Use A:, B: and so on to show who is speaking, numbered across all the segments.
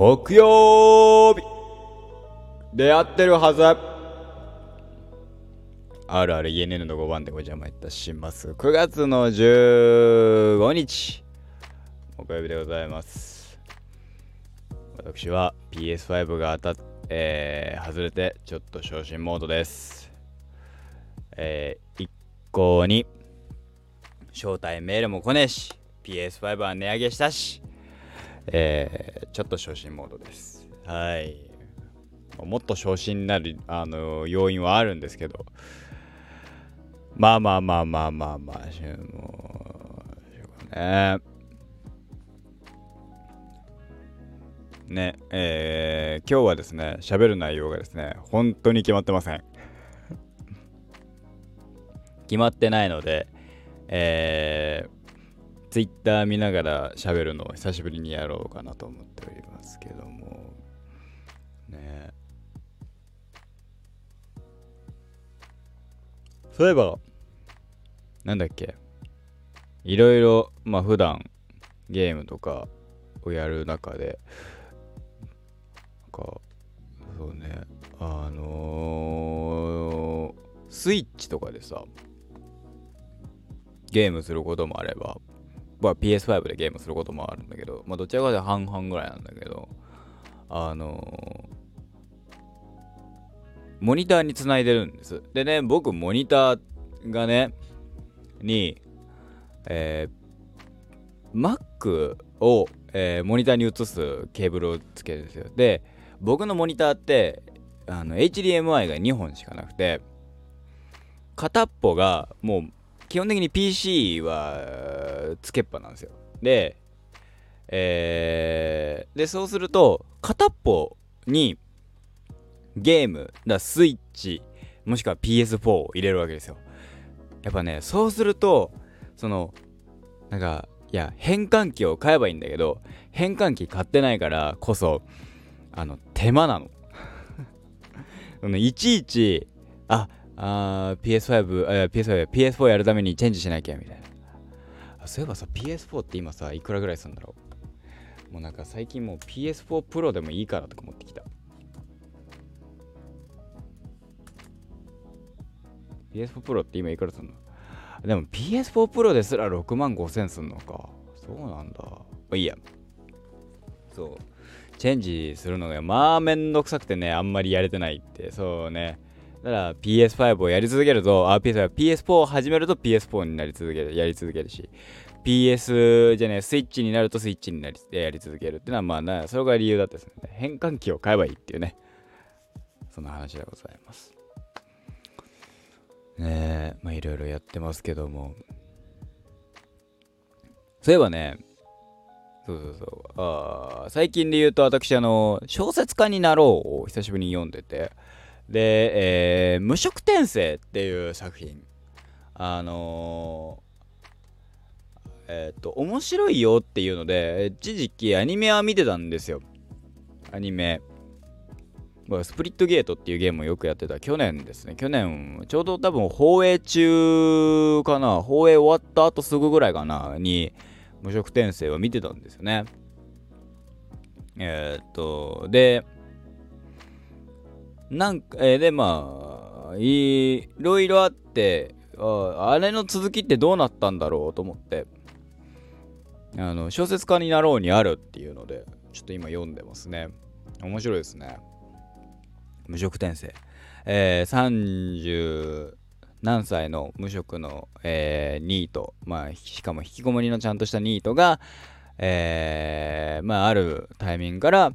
A: 木曜日。でやってるはず。あるある ENN の5番でお邪魔いたします。9月の15日。木曜日でございます。私は PS5 が当たっえー、外れてちょっと昇進モードです。えー、一向に招待メールも来ねえし PS5 は値上げしたしえー、ちょっと昇進モードです。はい。もっと昇進になる、あの要因はあるんですけど、まあまあまあまあまあまあ、もう、ね。ね、えー、今日はですね、喋る内容がですね、本当に決まってません。決まってないので、えー、ツイッター見ながら喋るのを久しぶりにやろうかなと思っておりますけども。ね。そういえばなんだっけ。いろいろまあ普段ゲームとかをやる中でなんかそうね。あのー、スイッチとかでさゲームすることもあればまあ、PS5 でゲームすることもあるんだけど、まあ、どちらかというと半々ぐらいなんだけど、あのー、モニターにつないでるんです。でね、僕、モニターがね、に、えー、Mac を、えー、モニターに移すケーブルをつけるんですよ。で、僕のモニターって、あの HDMI が2本しかなくて、片っぽがもう基本的に PC はつけっぱなんですよ。で、えー、で、そうすると、片っぽにゲーム、だスイッチ、もしくは PS4 を入れるわけですよ。やっぱね、そうすると、その、なんか、いや、変換器を買えばいいんだけど、変換器買ってないからこそ、あの、手間なの。いちいち、あ、あ PS5、PS5、PS4 やるためにチェンジしなきゃみたいな。そういえばさ、PS4 って今さ、いくらぐらいするんだろう?もうなんか最近もう PS4 Pro でもいいかなとか思ってきた。PS4 Pro って今いくらすんの?でも PS4 Pro ですら6万5千すんのか。そうなんだ。まあいいや。そう。チェンジするのがまあめんどくさくてね、あんまりやれてないって。そうね。だから PS5 をやり続けると、あ、PS5、PS4 を始めると PS4 になり続ける、やり続けるし、PS じゃね、スイッチになるとスイッチになり、やり続けるっていうのは、まあな、それが理由だったですね。変換器を買えばいいっていうね。そんな話でございます。ねえ、まあいろいろやってますけども。そういえばね、そうそうそう。あ最近で言うと私、あの、小説家になろうを久しぶりに読んでて、で、えー、無色転生っていう作品。あのー、えっ、と、面白いよっていうので、一時期アニメは見てたんですよ。アニメ。スプリットゲートっていうゲームをよくやってた去年ですね。去年、ちょうど多分放映中かな。放映終わった後すぐぐらいかな。に、無色転生を見てたんですよね。えー、っと、で、なんか、えー、で、まあ、いろいろあって、ああれの続きってどうなったんだろうと思って、あの、小説家になろうにあるっていうので、ちょっと今読んでますね。面白いですね。無職転生。えー、30何歳の無職の、えー、ニート、まあ、しかも引きこもりのちゃんとしたニートが、えー、まあ、あるタイミングから、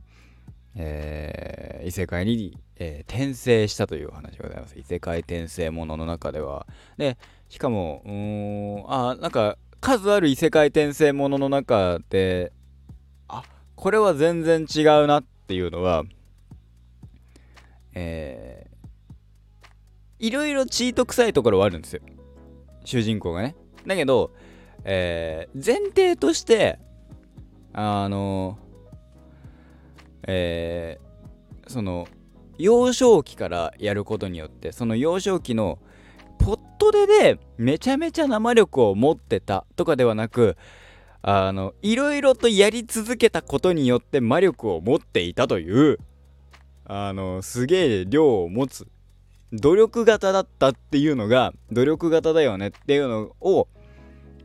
A: えー、異世界にえー、転生したというお話でございます。異世界転生ものの中では。で、しかも、うーん、あ、なんか、数ある異世界転生ものの中で、あ、これは全然違うなっていうのは、えー、いろいろチート臭いところはあるんですよ。主人公がね。だけど、えー、前提として、あの、えー、その、幼少期からやることによってその幼少期のポットででめちゃめちゃ生力を持ってたとかではなくあのいろいろとやり続けたことによって魔力を持っていたというあのすげえ量を持つ努力型だったっていうのが努力型だよねっていうのを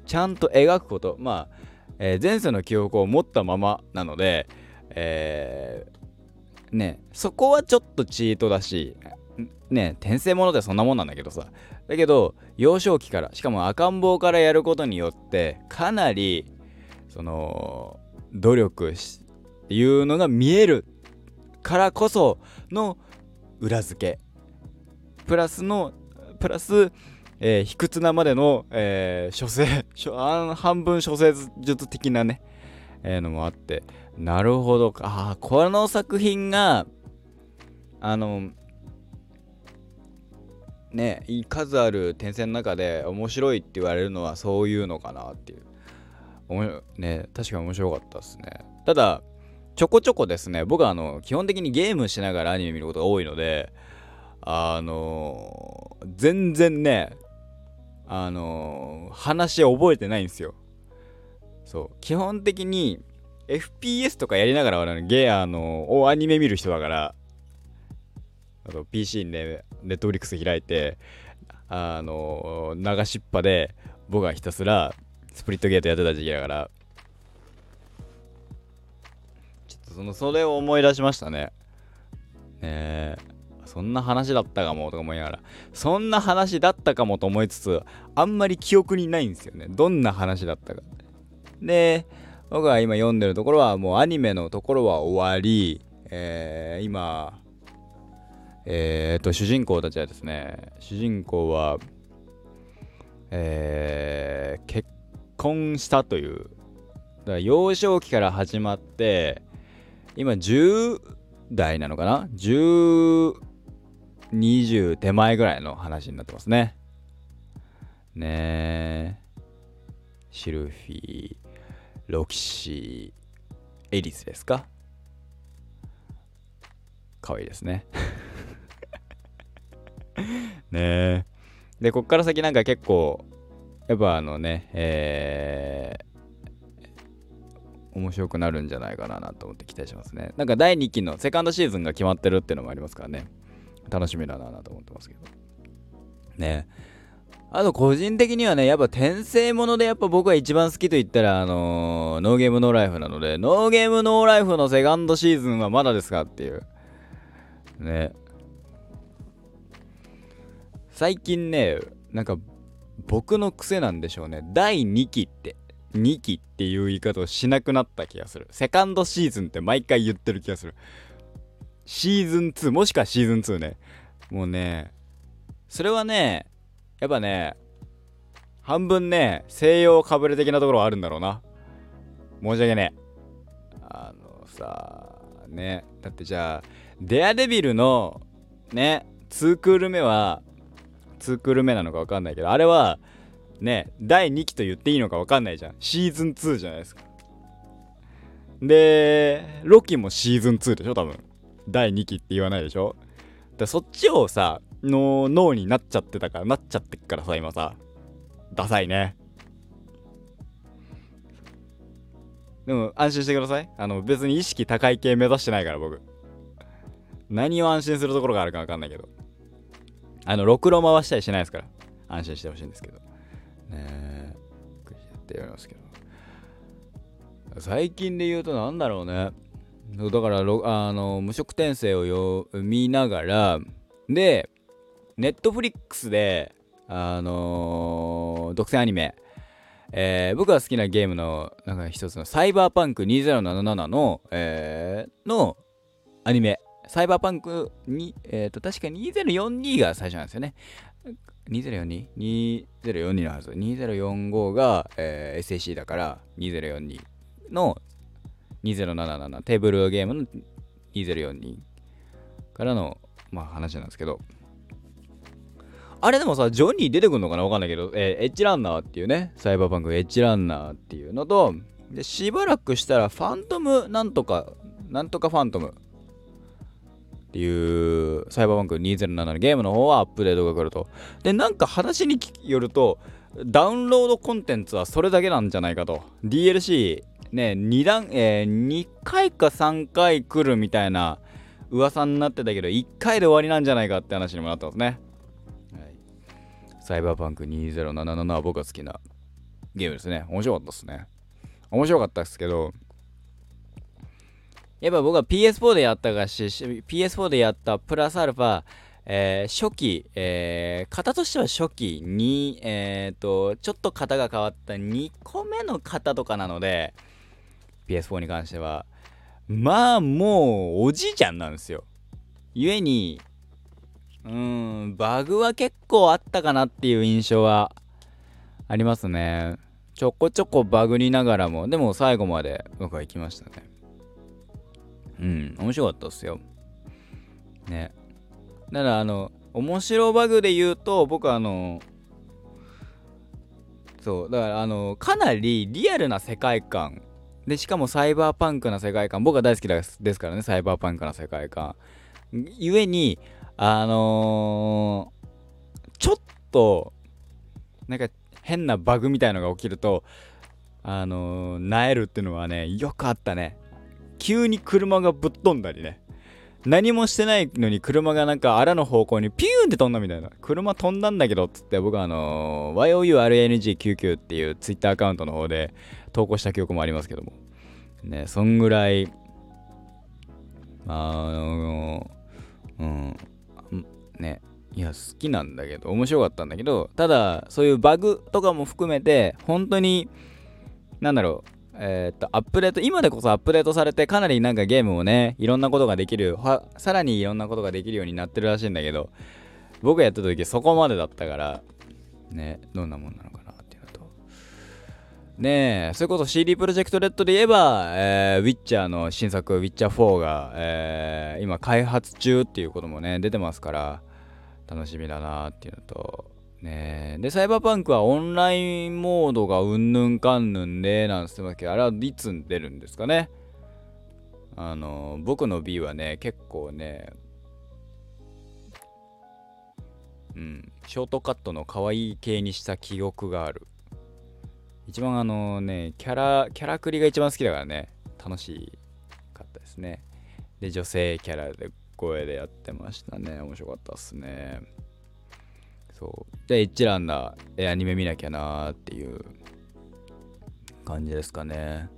A: ちゃんと描くこと。まあ、えー、前世の記憶を持ったままなので、えー、ねそこはちょっとチートだしね転生ものってそんなもんなんだけどさ。だけど幼少期からしかも赤ん坊からやることによってかなりその努力っていうのが見えるからこその裏付け。プラスのプラス、えー、卑屈なまでの、えー、処世 半分処世術的なね、えー、のもあって。なるほどああこの作品があのね数ある転生の中で面白いって言われるのはそういうのかなっていう。ね確かに面白かったですね。ただちょこちょこですね。僕はあの基本的にゲームしながらアニメ見ることが多いのであのー、全然ねあのー、話覚えてないんですよ。そう。基本的に FPS とかやりながらゲーあの、アニメ見る人だからあと PC でネットフリックス開いてあの流しっぱで僕はひたすらスプリットゲートやってた時期だからちょっとそのそれを思い出しましたね。ねえそんな話だったかもとか思いながらそんな話だったかもと思いつつあんまり記憶にないんですよね。どんな話だったか。で僕が今読んでるところはもうアニメのところは終わり、えー、今えー、っと主人公たちはですね主人公はえー、結婚したというだから幼少期から始まって今10代なのかな？1020手前ぐらいの話になってますね。ねえシルフィー。ロキシーエリスですか？可愛いですね ねえでこっから先なんか結構やっぱあのね、えー、面白くなるんじゃないかなと思って期待しますね。なんか第2期のセカンドシーズンが決まってるっていうのもありますからね。楽しみだなと思ってますけど。ねあと個人的にはね、やっぱ転生ものでやっぱ僕が一番好きと言ったら、あのー、ノーゲームノーライフなので、ノーゲームノーライフのセカンドシーズンはまだですかっていう。ね。最近ね、なんか僕の癖なんでしょうね第2期って2期っていう言い方をしなくなった気がするセカンドシーズンって毎回言ってる気がするシーズン2もしくはシーズン2ねもうねそれはねやっぱね半分ね西洋かぶれ的なところはあるんだろうな。申し訳ねえ。あのさねだってじゃあデアデビルのね2クール目は2クール目なのか分かんないけどあれはね第2期と言っていいのか分かんないじゃん。シーズン2じゃないですか。でロキもシーズン2でしょ多分。第2期って言わないでしょ。だそっちをさの脳になっちゃってたからなっちゃってっからさ今さ。ダサいね。でも安心してください。あの別に意識高い系目指してないから僕。何を安心するところがあるか分かんないけど。あの、ろくろ回したりしないですから、安心してほしいんですけど。ねえ、やってやりますけど。最近で言うと何だろうね。だから、あの、無職転生をよ見ながら、で、ネットフリックスで、あのー、独占アニメ、えー、僕が好きなゲームのなんか一つのサイバーパンク2077の、えー、のアニメサイバーパンクに、えっ、と、確か2042が最初なんですよね。2042?2042 のはず。2045が、えー、SAC だから2042の2077テーブルゲームの2042からの、まあ、話なんですけどあれでもさジョニー出てくるのかな？わかんないけど、えー、エッジランナーっていうね。サイバーパンクエッジランナーっていうのとでしばらくしたらファントムなんとかなんとかファントム。っていうサイバーバンク2007のゲームの方はアップデートが来ると。で、なんか話によると、ダウンロードコンテンツはそれだけなんじゃないかと。DLC ね2段、えー、2回か3回来るみたいな噂になってたけど1回で終わりなんじゃないかって話にもなってますね、サイバーパンク2077は僕が好きなゲームですね。面白かったですね。面白かったですけどやっぱ僕は PS4 でやったがし PS4 でやったプラスアルファえー、初期、えー、型としては初期に、えー、と、ちょっと型が変わった2個目の型とかなので、PS4 に関しては、まあもうおじいちゃんなんですよ。故に、うん、バグは結構あったかなっていう印象はありますね。ちょこちょこバグりながらも、でも最後まで僕は行きましたね。うん、面白かったっすよ。ね。だからあの面白バグで言うと僕はあのそうだからあのかなりリアルな世界観でしかもサイバーパンクな世界観僕は大好きですからねサイバーパンクな世界観ゆえにあのー、ちょっとなんか変なバグみたいのが起きるとあのー、なえるっていうのはねよくあったね急に車がぶっ飛んだりね何もしてないのに車がなんかあらの方向にピューンって飛んだみたいな。車飛んだんだけどっつって僕はあのー、YOURNG99 っていうツイッターアカウントの方で投稿した記憶もありますけども。ね、そんぐらい、あのー、うん、ね、いや、好きなんだけど、面白かったんだけど、ただ、そういうバグとかも含めて、本当に、なんだろう、えー、っと、アップデート、今でこそアップデートされて、かなりなんかゲームもね、いろんなことができる、さらにいろんなことができるようになってるらしいんだけど、僕がやった時そこまでだったから、ね、どんなもんなのかなっていうのと。ねえ、それこそ CD プロジェクトレッドで言えば、えー、ウィッチャーの新作、ウィッチャー4が、えー、今開発中っていうこともね、出てますから、楽しみだなっていうのと、ねで、サイバーパンクはオンラインモードがうんぬんかんぬんで、なんつってますけど、あれはいつ出るんですかねあの、僕の B はね、結構ね、うん、ショートカットの可愛い系にした記憶がある。一番あのね、キャラ、キャラクリが一番好きだからね、楽しかったですね。で、女性キャラで声でやってましたね。面白かったっすね。そう。で一覧なアニメ見なきゃなーっていう感じですかね。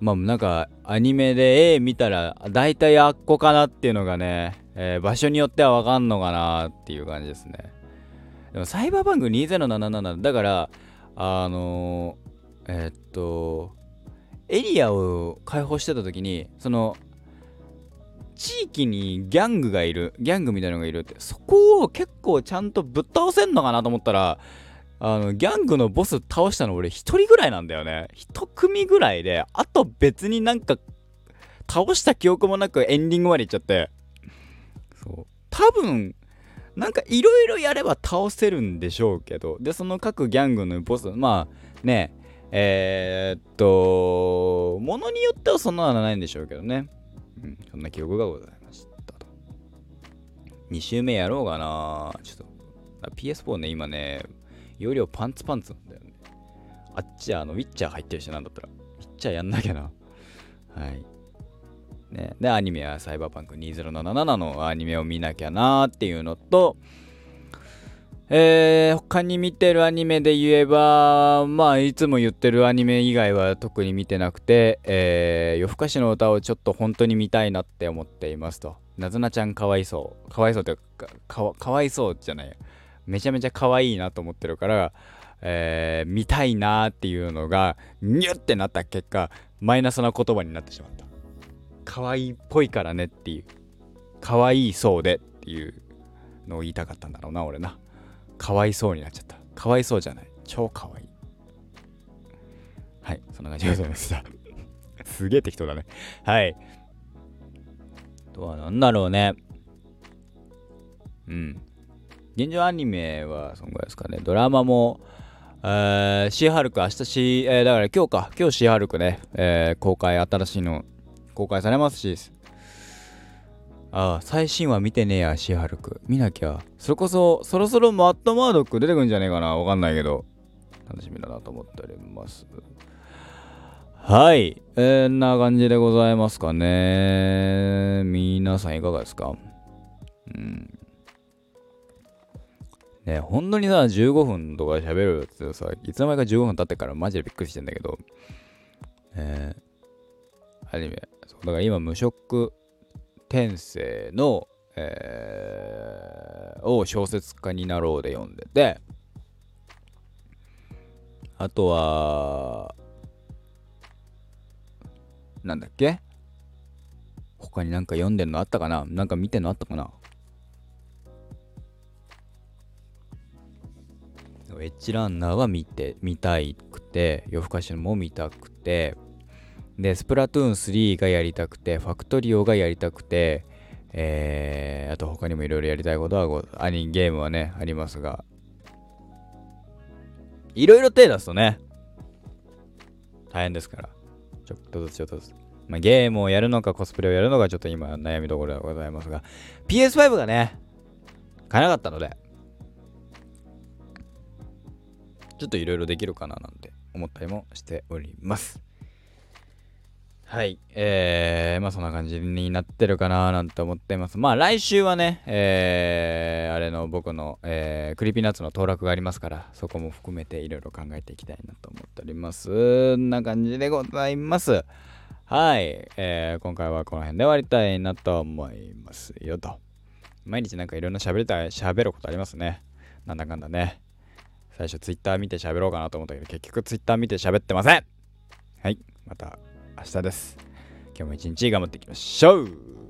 A: まあなんかアニメで絵見たら大体あっこかなっていうのがね、えー、場所によってはわかんのかなっていう感じですね。でもサイバーバンク2077だからあのー、えー、っとエリアを開放してた時にその地域にギャングがいる、ギャングみたいなのがいるって、そこを結構ちゃんとぶっ倒せんのかなと思ったら、あの、ギャングのボス倒したの俺一人ぐらいなんだよね。一組ぐらいで、あと別になんか、倒した記憶もなくエンディングまで行っちゃって、そう。多分、なんかいろいろやれば倒せるんでしょうけど、で、その各ギャングのボス、まあね、えー、っと、ものによってはそんなのはないんでしょうけどね。うん、そんな記憶がございましたと。2周目やろうかなちょっと、PS4 ね、今ね、容量パンツパンツなんだよね。あっちはあの、ウィッチャー入ってるしなんだったら、ウィッチャーやんなきゃな。はい。ね、で、アニメはサイバーパンク2077のアニメを見なきゃなっていうのと、えー、他に見てるアニメで言えば、まあ、いつも言ってるアニメ以外は特に見てなくて、えー、夜更かしの歌をちょっと本当に見たいなって思っていますと。なずなちゃんかわいそう。かわいそうってかか、かわいそうじゃない。めちゃめちゃ可愛いなと思ってるから、えー、見たいなっていうのが、ニュってなった結果、マイナスな言葉になってしまった。可愛いっぽいからねっていう。可愛いそうでっていうのを言いたかったんだろうな、俺な。かわいそうになっちゃった。かわいそうじゃない。超かわいい。はい、そんな感じでございました。すげえ適当だね。はい。あとは何だろうね。うん。現状アニメはそんぐらいですかね。ドラマも、えー、シーハルク、明日シー、えー、だから今日か、今日シーハルクね、えー、公開、新しいの公開されますし、ああ、最新話見てねえや、シーハルク。見なきゃ。それこそ、そろそろマットマードック出てくんじゃねえかな。わかんないけど。楽しみだなと思っております。はい。えー、な感じでございますかね。皆さんいかがですか？うん。ね、本当にさ、15分とか喋るってさ、いつの間にか15分経ってからマジでびっくりしてんだけど、えー、アニメ、だから今無職転生の、えー、を小説家になろうで読んでて、あとは、なんだっけ？他になんか読んでんのあったかな？なんか見てんのあったかな？エッジランナーは見て、見たいくて、夜更かしも見たくて、で、スプラトゥーン3がやりたくて、ファクトリオがやりたくて、えー、あと他にもいろいろやりたいことは、アニゲームはね、ありますが、いろいろ手出すとね、大変ですから、ちょっとずつちょっとずつ。まあ、ゲームをやるのかコスプレをやるのかちょっと今悩みどころでございますが、PS5 がね、買えなかったので、ちょっといろいろできるかななんて思ったりもしております。はい。えー、まあそんな感じになってるかななんて思ってます。まあ来週はね、えー、あれの僕の、えー、 Creepy Nutsの当落がありますから、そこも含めていろいろ考えていきたいなと思っております。んな感じでございます。はい。えー、今回はこの辺で終わりたいなと思いますよと。毎日なんかいろんな喋りたい、喋ることありますね。なんだかんだね。最初 Twitter 見て喋ろうかなと思ったけど、結局 Twitter 見て喋ってませんはい、また明日です。今日も一日頑張っていきましょう